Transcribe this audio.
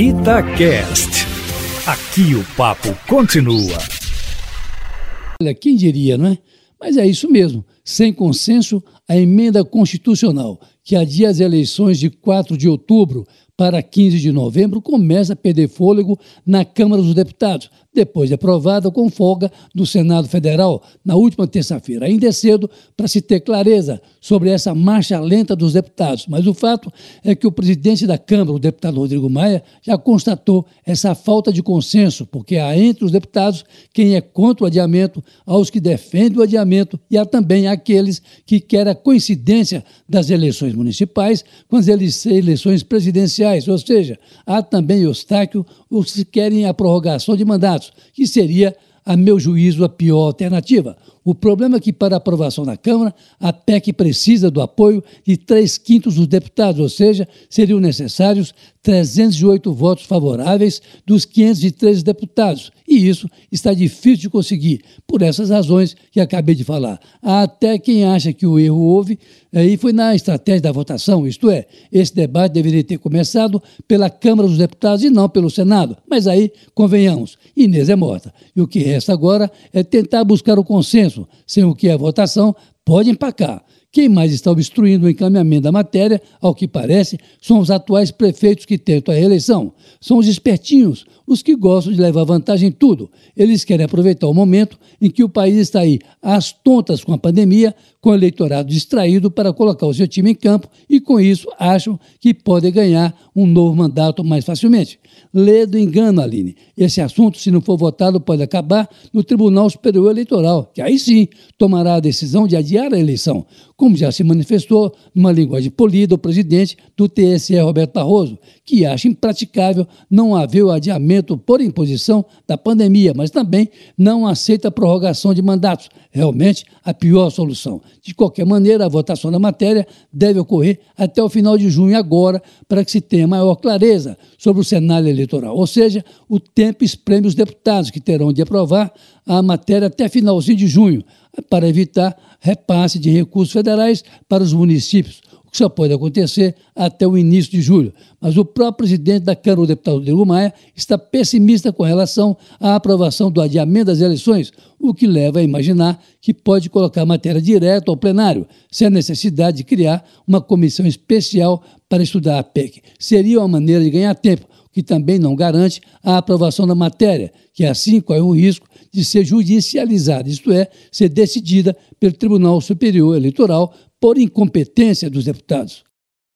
Itacast. Aqui o papo continua. Olha, quem diria, não é? Mas é isso mesmo. Sem consenso, a emenda constitucional que adia as eleições de 4 de outubro para 15 de novembro começa a perder fôlego na Câmara dos Deputados, depois de aprovada com folga do Senado Federal na última terça-feira. Ainda é cedo para se ter clareza sobre essa marcha lenta dos deputados, mas o fato é que o presidente da Câmara, o deputado Rodrigo Maia, já constatou essa falta de consenso, porque há entre os deputados quem é contra o adiamento, aos que defendem o adiamento e há também aqueles que querem a coincidência das eleições municipais com as eleições presidenciais, ou seja, há também obstáculo os que querem a prorrogação de mandatos, que seria a meu juízo, a pior alternativa. O problema é que, para aprovação na Câmara, a PEC precisa do apoio de três quintos dos deputados, ou seja, seriam necessários 308 votos favoráveis dos 513 deputados. E isso está difícil de conseguir, por essas razões que acabei de falar. Há até quem acha que o erro houve e foi na estratégia da votação, isto é, esse debate deveria ter começado pela Câmara dos Deputados e não pelo Senado. Mas aí, convenhamos, Inês é morta. E o que resta agora é tentar buscar o consenso isso, sem o que a votação pode empacar. Quem mais está obstruindo o encaminhamento da matéria, ao que parece, são os atuais prefeitos que tentam a reeleição. São os espertinhos, os que gostam de levar vantagem em tudo. Eles querem aproveitar o momento em que o país está aí às tontas com a pandemia, com o eleitorado distraído para colocar o seu time em campo e, com isso, acham que podem ganhar um novo mandato mais facilmente. Lê do engano, Aline. Esse assunto, se não for votado, pode acabar no Tribunal Superior Eleitoral, que aí sim tomará a decisão de adiar a eleição, como já se manifestou numa linguagem polida o presidente do TSE, Roberto Barroso, que acha impraticável não haver o adiamento por imposição da pandemia, mas também não aceita a prorrogação de mandatos. Realmente a pior solução. De qualquer maneira, a votação da matéria deve ocorrer até o final de junho agora, para que se tenha maior clareza sobre o cenário eleitoral. Ou seja, o tempo espreme os deputados, que terão de aprovar a matéria até finalzinho de junho, para evitar repasse de recursos federais para os municípios o que só pode acontecer até o início de julho. Mas o próprio presidente da Câmara, o deputado Rodrigo Maia, está pessimista com relação à aprovação do adiamento das eleições, o que leva a imaginar que pode colocar a matéria direto ao plenário, sem a necessidade de criar uma comissão especial para estudar a PEC. Seria uma maneira de ganhar tempo, que também não garante a aprovação da matéria, que assim corre o risco de ser judicializada, isto é, ser decidida pelo Tribunal Superior Eleitoral por incompetência dos deputados.